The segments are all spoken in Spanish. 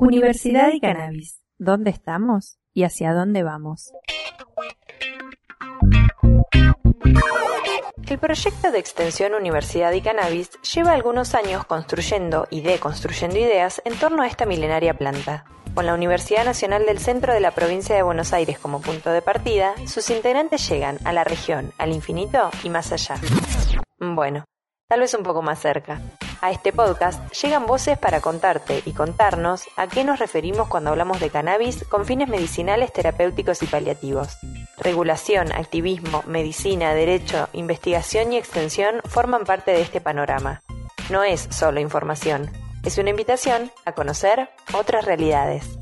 Universidad y Cannabis. ¿Dónde estamos y hacia dónde vamos? El proyecto de extensión Universidad y Cannabis lleva algunos años construyendo y deconstruyendo ideas en torno a esta milenaria planta. Con la Universidad Nacional del Centro de la Provincia de Buenos Aires como punto de partida, sus integrantes llegan a la región, al infinito y más allá. Bueno, tal vez un poco más cerca. A este podcast llegan voces para contarte y contarnos a qué nos referimos cuando hablamos de cannabis con fines medicinales, terapéuticos y paliativos. Regulación, activismo, medicina, derecho, investigación y extensión forman parte de este panorama. No es solo información, es una invitación a conocer otras realidades.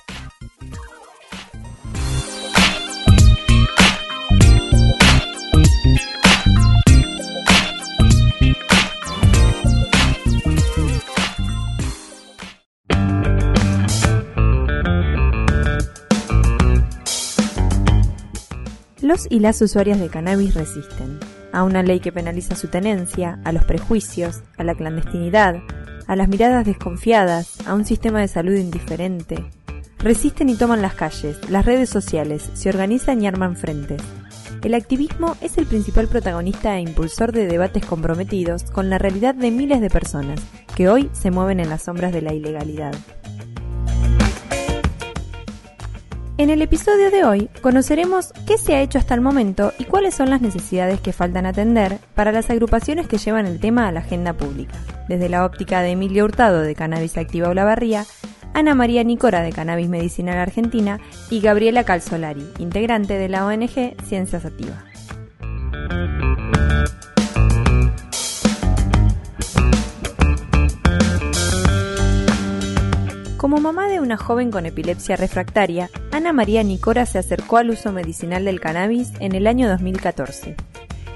Los y las usuarias de cannabis resisten a una ley que penaliza su tenencia, a los prejuicios, a la clandestinidad, a las miradas desconfiadas, a un sistema de salud indiferente. Resisten y toman las calles, las redes sociales, se organizan y arman frentes. El activismo es el principal protagonista e impulsor de debates comprometidos con la realidad de miles de personas que hoy se mueven en las sombras de la ilegalidad. En el episodio de hoy conoceremos qué se ha hecho hasta el momento y cuáles son las necesidades que faltan atender para las agrupaciones que llevan el tema a la agenda pública. Desde la óptica de Emilio Hurtado de Cannabis Activa Olavarría, Ana María Nicora de Cannabis Medicinal Argentina y Gabriela Calzolari, integrante de la ONG Ciencias Activas. Como mamá de una joven con epilepsia refractaria, Ana María Nicora se acercó al uso medicinal del cannabis en el año 2014.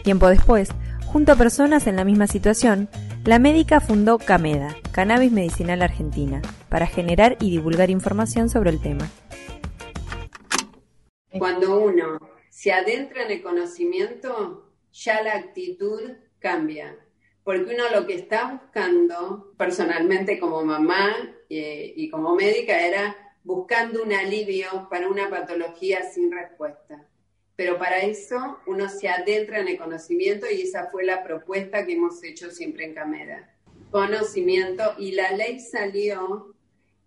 Tiempo después, junto a personas en la misma situación, la médica fundó CAMEDA, Cannabis Medicinal Argentina, para generar y divulgar información sobre el tema. Cuando uno se adentra en el conocimiento, ya la actitud cambia porque uno lo que está buscando, personalmente como mamá eh, y como médica, era buscando un alivio para una patología sin respuesta. Pero para eso uno se adentra en el conocimiento y esa fue la propuesta que hemos hecho siempre en Camera. Conocimiento y la ley salió,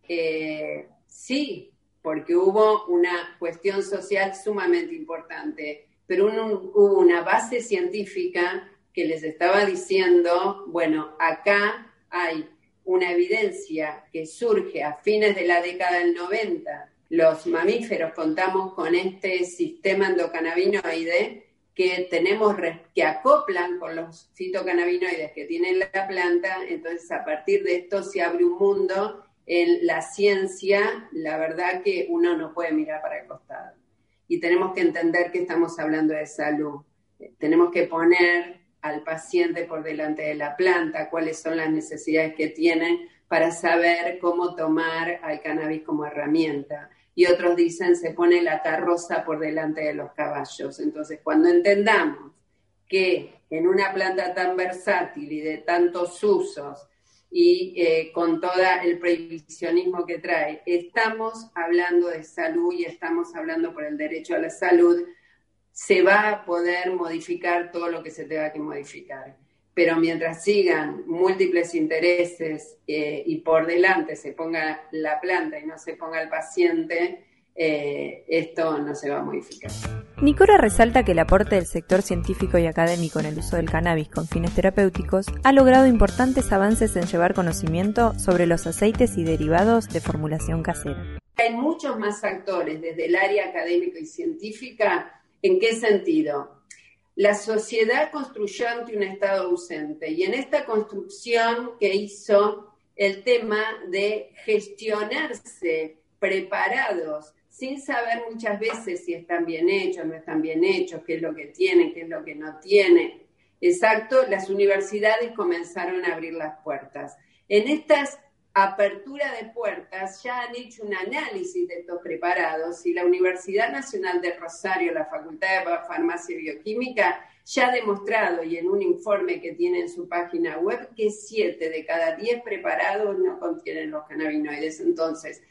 eh, sí, porque hubo una cuestión social sumamente importante, pero hubo una base científica que les estaba diciendo, bueno, acá hay una evidencia que surge a fines de la década del 90. Los mamíferos contamos con este sistema endocannabinoide que tenemos que acoplan con los fitocannabinoides que tiene la planta, entonces a partir de esto se abre un mundo en la ciencia, la verdad que uno no puede mirar para el costado. Y tenemos que entender que estamos hablando de salud. Tenemos que poner al paciente por delante de la planta, cuáles son las necesidades que tienen para saber cómo tomar al cannabis como herramienta. Y otros dicen, se pone la carroza por delante de los caballos. Entonces, cuando entendamos que en una planta tan versátil y de tantos usos y eh, con todo el prohibicionismo que trae, estamos hablando de salud y estamos hablando por el derecho a la salud, se va a poder modificar todo lo que se tenga que modificar. Pero mientras sigan múltiples intereses eh, y por delante se ponga la planta y no se ponga el paciente, eh, esto no se va a modificar. Nicora resalta que el aporte del sector científico y académico en el uso del cannabis con fines terapéuticos ha logrado importantes avances en llevar conocimiento sobre los aceites y derivados de formulación casera. Hay muchos más actores desde el área académica y científica ¿En qué sentido? La sociedad construyó ante un Estado ausente y en esta construcción que hizo el tema de gestionarse preparados, sin saber muchas veces si están bien hechos, no están bien hechos, qué es lo que tienen, qué es lo que no tienen. Exacto, las universidades comenzaron a abrir las puertas. En estas apertura de puertas ya han hecho un análisis de estos preparados y la Universidad Nacional de Rosario, la Facultad de Farmacia y Bioquímica, ya ha demostrado y en un informe que tiene en su página web que siete de cada diez preparados no contienen los cannabinoides. Entonces,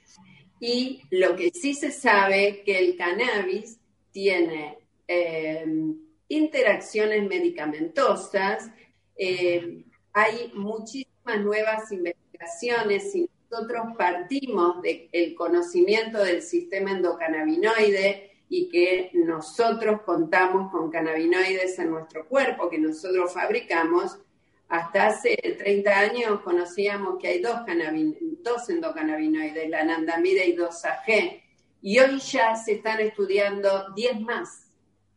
Y lo que sí se sabe que el cannabis tiene eh, interacciones medicamentosas, eh, hay muchísimas nuevas investigaciones, si nosotros partimos del conocimiento del sistema endocannabinoide y que nosotros contamos con cannabinoides en nuestro cuerpo, que nosotros fabricamos, hasta hace 30 años conocíamos que hay dos, dos endocannabinoides, la anandamida y 2AG, y hoy ya se están estudiando 10 más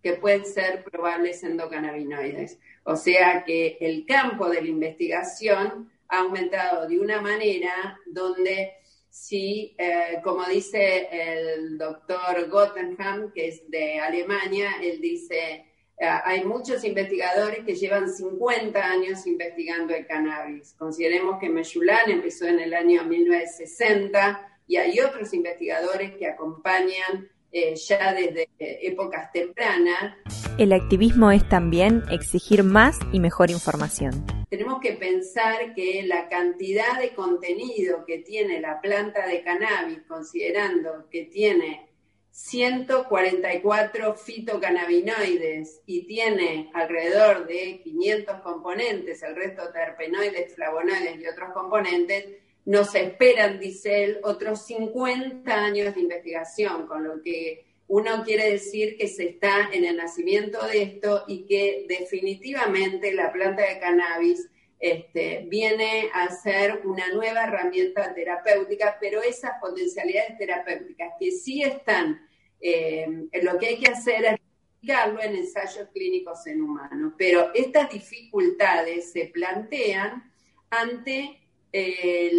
que pueden ser probables endocannabinoides. O sea que el campo de la investigación ha aumentado de una manera donde si, eh, como dice el doctor Gottenham, que es de Alemania, él dice, eh, hay muchos investigadores que llevan 50 años investigando el cannabis. Consideremos que Mechulan empezó en el año 1960 y hay otros investigadores que acompañan eh, ya desde épocas tempranas. El activismo es también exigir más y mejor información. Tenemos que pensar que la cantidad de contenido que tiene la planta de cannabis, considerando que tiene 144 fitocannabinoides y tiene alrededor de 500 componentes, el resto terpenoides, flavonoides y otros componentes, nos esperan, dice él, otros 50 años de investigación, con lo que uno quiere decir que se está en el nacimiento de esto y que definitivamente la planta de cannabis este, viene a ser una nueva herramienta terapéutica, pero esas potencialidades terapéuticas que sí están, eh, lo que hay que hacer es aplicarlo en ensayos clínicos en humanos, pero estas dificultades se plantean ante eh,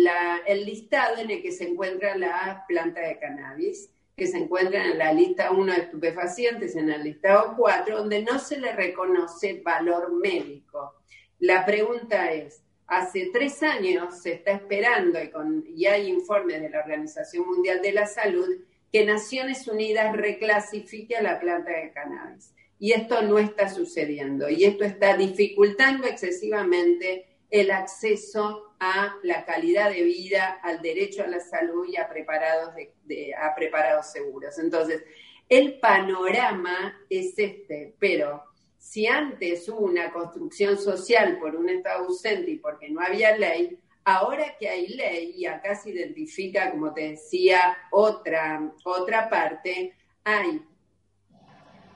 el listado en el que se encuentra la planta de cannabis, que se encuentra en la lista 1 de estupefacientes, en el listado 4, donde no se le reconoce valor médico. La pregunta es, hace tres años se está esperando, y, y hay informes de la Organización Mundial de la Salud, que Naciones Unidas reclasifique a la planta de cannabis. Y esto no está sucediendo, y esto está dificultando excesivamente el acceso a la calidad de vida, al derecho a la salud y a preparados, a preparados seguros. Entonces, el panorama es este, pero si antes hubo una construcción social por un Estado ausente y porque no había ley, ahora que hay ley, y acá se identifica, como te decía, otra, otra parte, hay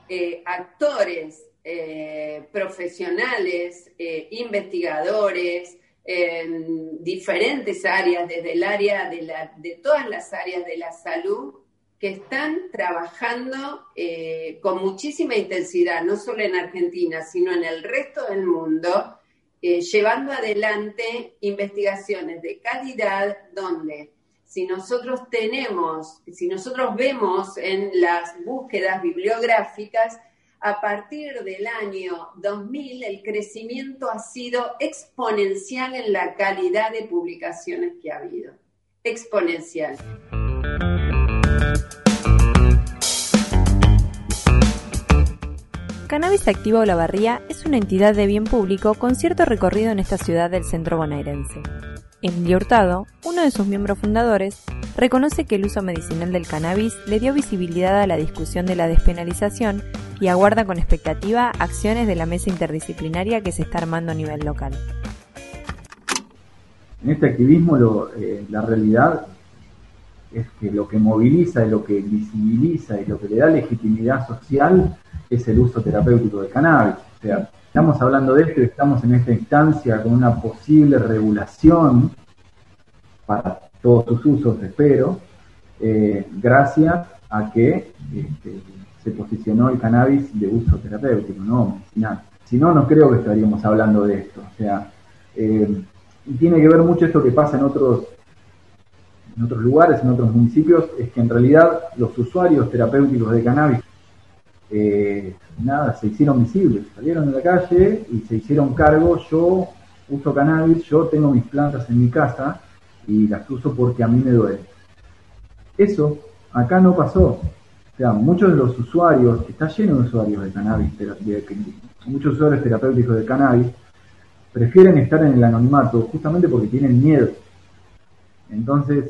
eh, actores eh, profesionales, eh, investigadores, en diferentes áreas, desde el área de, la, de todas las áreas de la salud, que están trabajando eh, con muchísima intensidad, no solo en Argentina, sino en el resto del mundo, llevando adelante investigaciones de calidad donde si nosotros tenemos, si nosotros vemos en las búsquedas bibliográficas, a partir del año 2000 el crecimiento ha sido exponencial en la calidad de publicaciones que ha habido. Exponencial. Cannabis Activa Olavarría es una entidad de bien público con cierto recorrido en esta ciudad del centro bonaerense. Emilio Hurtado, uno de sus miembros fundadores, reconoce que el uso medicinal del cannabis le dio visibilidad a la discusión de la despenalización y aguarda con expectativa acciones de la mesa interdisciplinaria que se está armando a nivel local. En este activismo eh, la realidad es que lo que moviliza y lo que visibiliza y lo que le da legitimidad social es el uso terapéutico del cannabis. O sea, estamos hablando de esto y estamos en esta instancia con una posible regulación para todos sus usos, espero, eh, gracias a que este, se posicionó el cannabis de uso terapéutico, no Si no, no creo que estaríamos hablando de esto. O sea, eh, y tiene que ver mucho esto que pasa en otros, en otros lugares, en otros municipios, es que en realidad los usuarios terapéuticos de cannabis, eh, nada, se hicieron visibles, salieron de la calle y se hicieron cargo, yo uso cannabis, yo tengo mis plantas en mi casa y las uso porque a mí me duele. Eso acá no pasó. Muchos de los usuarios, está lleno de usuarios de cannabis, muchos usuarios terapéuticos de cannabis, prefieren estar en el anonimato justamente porque tienen miedo. Entonces,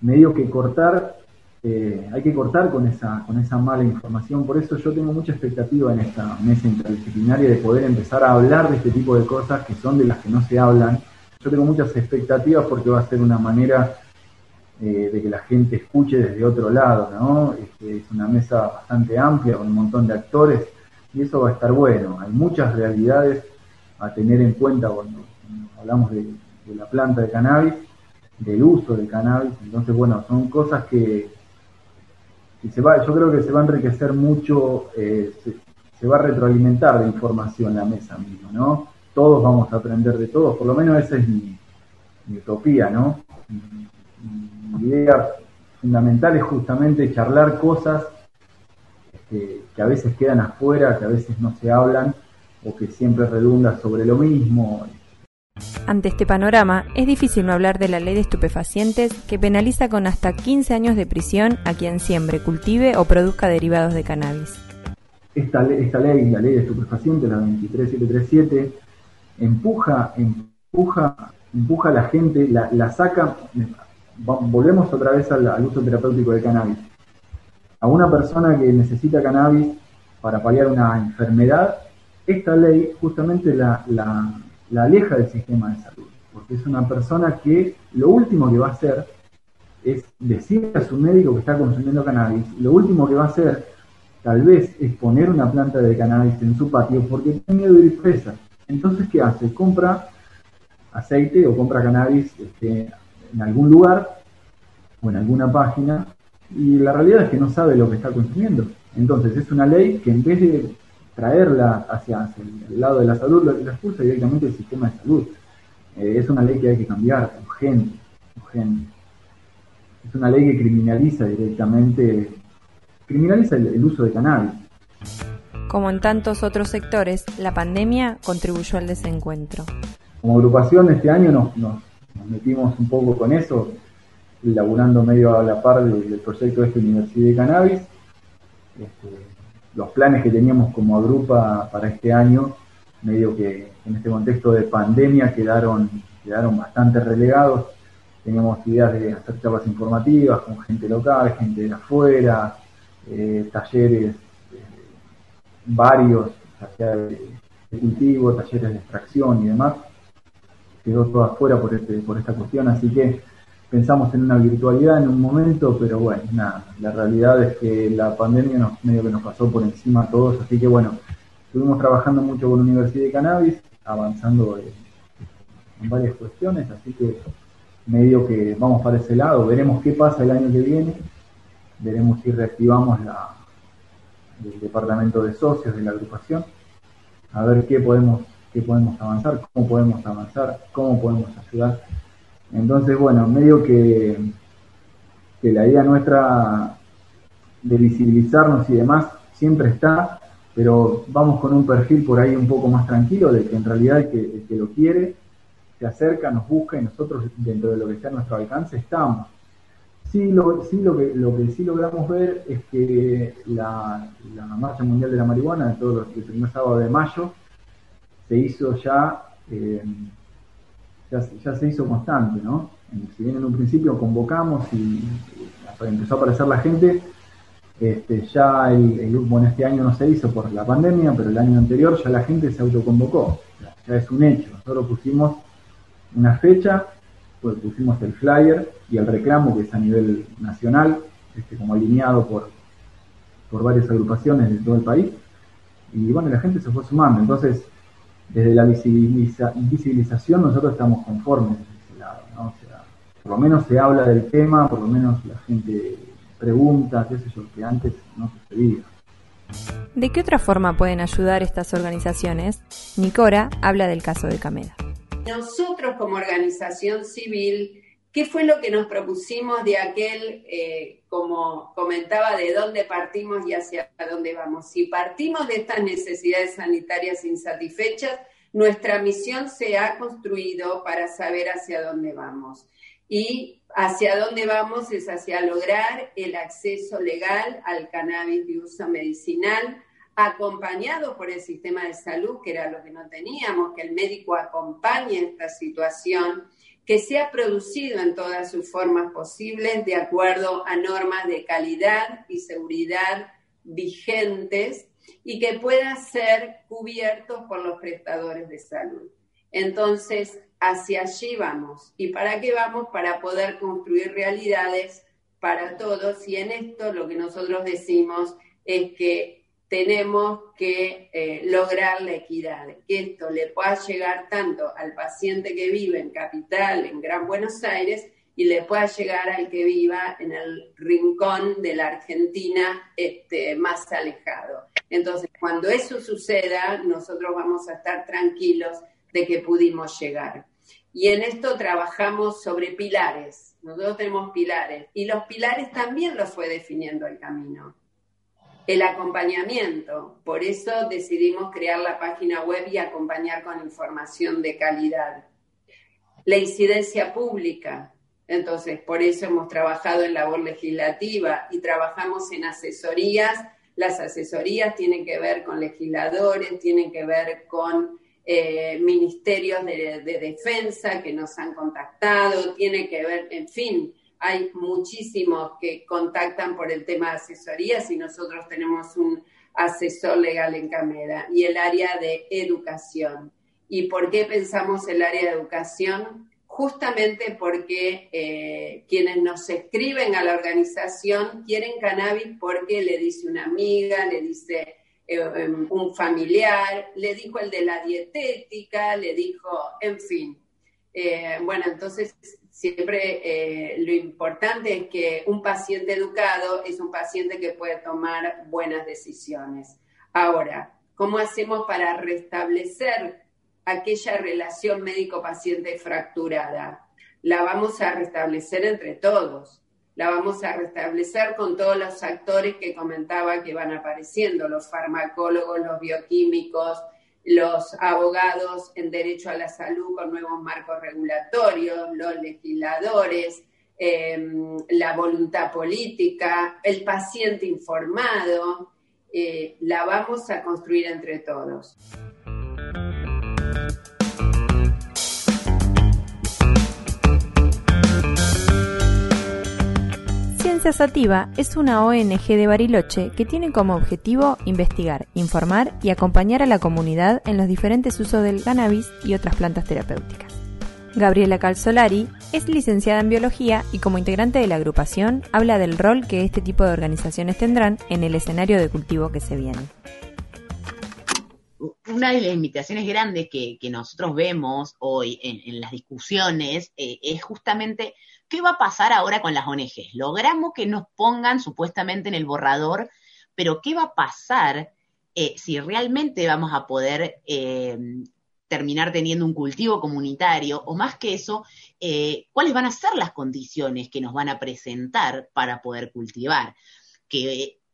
medio que cortar, eh, hay que cortar con esa, con esa mala información. Por eso yo tengo mucha expectativa en esta mesa interdisciplinaria de poder empezar a hablar de este tipo de cosas que son de las que no se hablan. Yo tengo muchas expectativas porque va a ser una manera eh, de que la gente escuche desde otro lado, ¿no? Este, es una mesa bastante amplia con un montón de actores y eso va a estar bueno. Hay muchas realidades a tener en cuenta cuando, hablamos de la planta de cannabis del uso del cannabis. Entonces, bueno, son cosas que, se va, yo creo que se va a enriquecer mucho, eh, se, va a retroalimentar de información la mesa misma, ¿no? Todos vamos a aprender de todos, por lo menos esa es mi, utopía, ¿no? Mi, idea fundamental es justamente charlar cosas que, que a veces quedan afuera, que a veces no se hablan o que siempre redundan sobre lo mismo. Ante este panorama, es difícil no hablar de la ley de estupefacientes que penaliza con hasta 15 años de prisión a quien siembre, cultive o produzca derivados de cannabis. Esta, esta ley, la ley de estupefacientes, la 23737, empuja, empuja, empuja a la gente, la, saca, volvemos otra vez al, uso terapéutico de cannabis. A una persona que necesita cannabis para paliar una enfermedad, esta ley justamente la, la aleja del sistema de salud, porque es una persona que lo último que va a hacer es decir a su médico que está consumiendo cannabis, lo último que va a hacer tal vez es poner una planta de cannabis en su patio porque tiene miedo de ir presa. Entonces, ¿qué hace? Compra aceite o compra cannabis este, en algún lugar o en alguna página y la realidad es que no sabe lo que está consumiendo. Entonces, es una ley que en vez de traerla hacia, el lado de la salud, la expulsa directamente del sistema de salud. Eh, es una ley que hay que cambiar, urgente, urgente. Es una ley que criminaliza directamente, criminaliza el, uso de cannabis. Como en tantos otros sectores, la pandemia contribuyó al desencuentro. Como agrupación este año nos, nos, metimos un poco con eso, laburando medio a la par del, proyecto de esta Universidad de Cannabis. Este, los planes que teníamos como agrupa para este año, medio que en este contexto de pandemia quedaron, quedaron bastante relegados. Teníamos ideas de hacer charlas informativas con gente local, gente de afuera, eh, talleres eh, varios, ya de, cultivo, talleres de extracción y demás. Quedó todo afuera por, este, por esta cuestión, así que pensamos en una virtualidad en un momento, pero bueno, nada, la realidad es que la pandemia nos, medio que nos pasó por encima a todos, así que bueno, estuvimos trabajando mucho con la Universidad de Cannabis, avanzando en varias cuestiones, así que medio que vamos para ese lado, veremos qué pasa el año que viene, veremos si reactivamos la, el departamento de socios de la agrupación, a ver qué podemos, qué podemos avanzar, cómo podemos avanzar, cómo podemos ayudar entonces, bueno, medio que, que la idea nuestra de visibilizarnos y demás siempre está, pero vamos con un perfil por ahí un poco más tranquilo de que en realidad el que, que lo quiere se acerca, nos busca y nosotros dentro de lo que está a nuestro alcance estamos. Sí, lo, sí, lo, que, lo que sí logramos ver es que la, la Marcha Mundial de la Marihuana, todos los, el primer sábado de mayo, se hizo ya eh, ya, se hizo constante, ¿no? Si bien en un principio convocamos y, empezó a aparecer la gente, este, ya el, el, bueno, este año no se hizo por la pandemia, pero el año anterior ya la gente se autoconvocó, ya es un hecho. Nosotros pusimos una fecha, pues pusimos el flyer y el reclamo que es a nivel nacional, este, como alineado por, por varias agrupaciones de todo el país, y bueno, la gente se fue sumando. Entonces, desde la visibilización nosotros estamos conformes de ese lado, ¿no? O sea, por lo menos se habla del tema, por lo menos la gente pregunta, qué sé yo, que antes no sucedía. ¿De qué otra forma pueden ayudar estas organizaciones? Nicora habla del caso de Cameda. Nosotros como organización civil ¿Qué fue lo que nos propusimos de aquel, eh, como comentaba, de dónde partimos y hacia dónde vamos? Si partimos de estas necesidades sanitarias insatisfechas, nuestra misión se ha construido para saber hacia dónde vamos. Y hacia dónde vamos es hacia lograr el acceso legal al cannabis de uso medicinal, acompañado por el sistema de salud, que era lo que no teníamos, que el médico acompañe esta situación que sea producido en todas sus formas posibles de acuerdo a normas de calidad y seguridad vigentes y que pueda ser cubierto por los prestadores de salud. Entonces, hacia allí vamos. ¿Y para qué vamos? Para poder construir realidades para todos. Y en esto lo que nosotros decimos es que tenemos que eh, lograr la equidad, que esto le pueda llegar tanto al paciente que vive en Capital, en Gran Buenos Aires, y le pueda llegar al que viva en el rincón de la Argentina este, más alejado. Entonces, cuando eso suceda, nosotros vamos a estar tranquilos de que pudimos llegar. Y en esto trabajamos sobre pilares. Nosotros tenemos pilares. Y los pilares también los fue definiendo el camino. El acompañamiento. Por eso decidimos crear la página web y acompañar con información de calidad. La incidencia pública. Entonces, por eso hemos trabajado en labor legislativa y trabajamos en asesorías. Las asesorías tienen que ver con legisladores, tienen que ver con eh, ministerios de, defensa que nos han contactado, tiene que ver, en fin, hay muchísimos que contactan por el tema de asesorías y nosotros tenemos un asesor legal en Camera y el área de educación. ¿Y por qué pensamos el área de educación? Justamente porque eh, quienes nos escriben a la organización quieren cannabis porque le dice una amiga, le dice eh, em, un familiar, le dijo el de la dietética, le dijo, en fin. Eh, bueno, entonces siempre eh, lo importante es que un paciente educado es un paciente que puede tomar buenas decisiones. Ahora, ¿cómo hacemos para restablecer aquella relación médico-paciente fracturada? La vamos a restablecer entre todos la vamos a restablecer con todos los actores que comentaba que van apareciendo, los farmacólogos, los bioquímicos, los abogados en derecho a la salud con nuevos marcos regulatorios, los legisladores, em, la voluntad política, el paciente informado, eh, la vamos a construir entre todos. Sativa es una ONG de Bariloche que tiene como objetivo investigar, informar y acompañar a la comunidad en los diferentes usos del cannabis y otras plantas terapéuticas. Gabriela Calzolari es licenciada en biología y como integrante de la agrupación habla del rol que este tipo de organizaciones tendrán en el escenario de cultivo que se viene. Una de las limitaciones grandes que, nosotros vemos hoy en, las discusiones eh, es justamente ¿Qué va a pasar ahora con las ONGs? Logramos que nos pongan supuestamente en el borrador, pero ¿qué va a pasar eh, si realmente vamos a poder eh, terminar teniendo un cultivo comunitario? O más que eso, eh, ¿cuáles van a ser las condiciones que nos van a presentar para poder cultivar?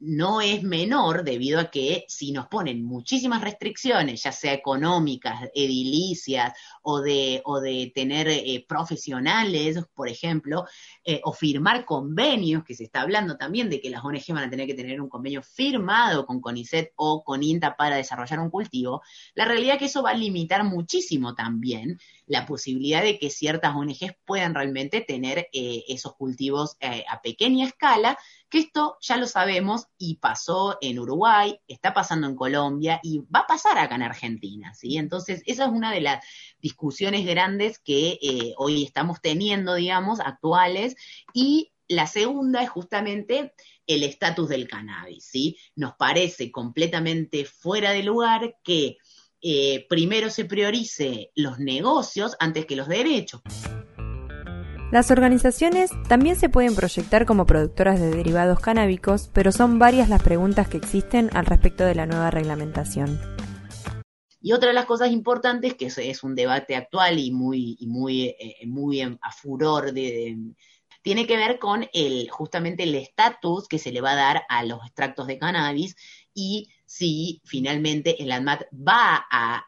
No es menor debido a que si nos ponen muchísimas restricciones, ya sea económicas, edilicias o de, o de tener eh, profesionales, por ejemplo, eh, o firmar convenios, que se está hablando también de que las ONG van a tener que tener un convenio firmado con CONICET o con INTA para desarrollar un cultivo, la realidad es que eso va a limitar muchísimo también la posibilidad de que ciertas ONGs puedan realmente tener eh, esos cultivos a pequeña escala que esto ya lo sabemos y pasó en Uruguay, está pasando en Colombia y va a pasar acá en Argentina, ¿sí? Entonces, esa es una de las discusiones grandes que eh, hoy estamos teniendo, digamos, actuales, y la segunda es justamente el estatus del cannabis, ¿sí? Nos parece completamente fuera de lugar que eh, primero se priorice los negocios antes que los derechos. Las organizaciones también se pueden proyectar como productoras de derivados canábicos, pero son varias las preguntas que existen al respecto de la nueva reglamentación. Y otra de las cosas importantes, que es un debate actual y muy, muy, eh, muy a furor tiene que ver con el, justamente el estatus que se le va a dar a los extractos de cannabis y si finalmente el ANMAT va a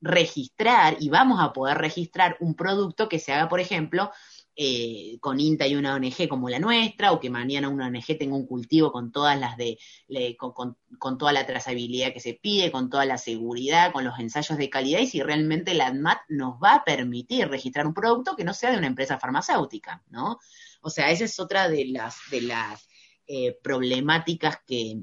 registrar y vamos a poder registrar un producto que se haga, por ejemplo, eh, con INTA y una ONG como la nuestra, o que mañana una ONG tenga un cultivo con todas las de, con, toda la trazabilidad que se pide, con toda la seguridad, con los ensayos de calidad, y si realmente la ADMAT nos va a permitir registrar un producto que no sea de una empresa farmacéutica, ¿no? O sea, esa es otra de las, de las eh, problemáticas que,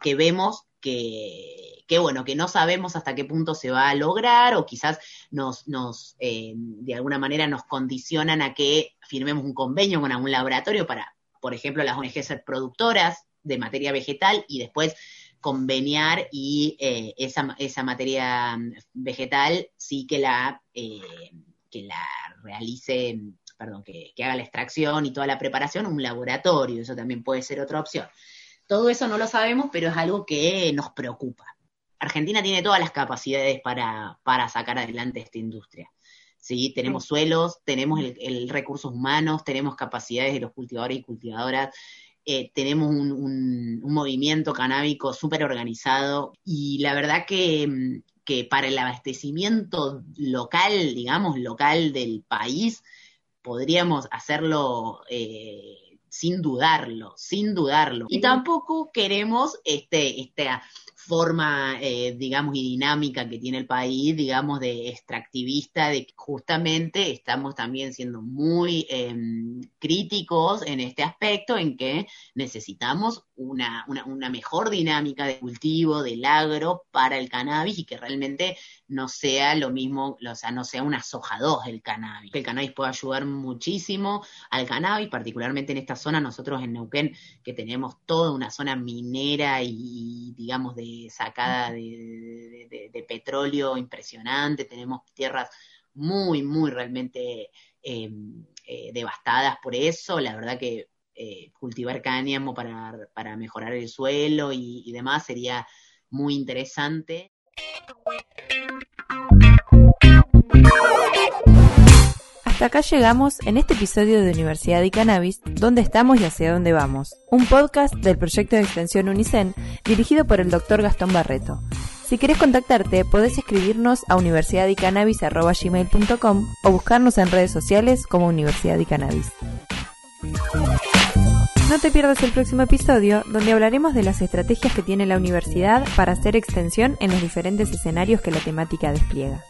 que vemos que, bueno, que no sabemos hasta qué punto se va a lograr o quizás nos, nos eh, de alguna manera nos condicionan a que firmemos un convenio con algún laboratorio para, por ejemplo, las ONG ser productoras de materia vegetal y después conveniar y eh, esa, esa materia vegetal sí que la, eh, que la realice, perdón, que haga la extracción y toda la preparación un laboratorio, eso también puede ser otra opción. Todo eso no lo sabemos, pero es algo que nos preocupa. Argentina tiene todas las capacidades para, para sacar adelante esta industria. ¿sí? Tenemos suelos, tenemos el, recursos humanos, tenemos capacidades de los cultivadores y cultivadoras, eh, tenemos un, movimiento canábico súper organizado y la verdad que, que, para el abastecimiento local, digamos, local del país, podríamos hacerlo eh, sin dudarlo, sin dudarlo. Y tampoco queremos este, esta forma, eh, digamos, y dinámica que tiene el país, digamos, de extractivista, de que justamente estamos también siendo muy em, críticos en este aspecto, en que necesitamos una, una, una, mejor dinámica de cultivo del agro para el cannabis y que realmente no sea lo mismo, o sea, no sea una soja 2 el cannabis. El cannabis puede ayudar muchísimo al cannabis, particularmente en esta zona, nosotros en Neuquén, que tenemos toda una zona minera y, digamos, de sacada de, petróleo impresionante, tenemos tierras muy, muy realmente em, eh, devastadas por eso, la verdad que eh, cultivar cáñamo para, para, mejorar el suelo y demás sería muy interesante. Hasta acá llegamos en este episodio de Universidad y Cannabis, ¿Dónde estamos y hacia dónde vamos? Un podcast del proyecto de extensión Unicen, dirigido por el doctor Gastón Barreto. Si querés contactarte, podés escribirnos a universidadycannabis.com o buscarnos en redes sociales como Universidad y Cannabis. No te pierdas el próximo episodio, donde hablaremos de las estrategias que tiene la universidad para hacer extensión en los diferentes escenarios que la temática despliega.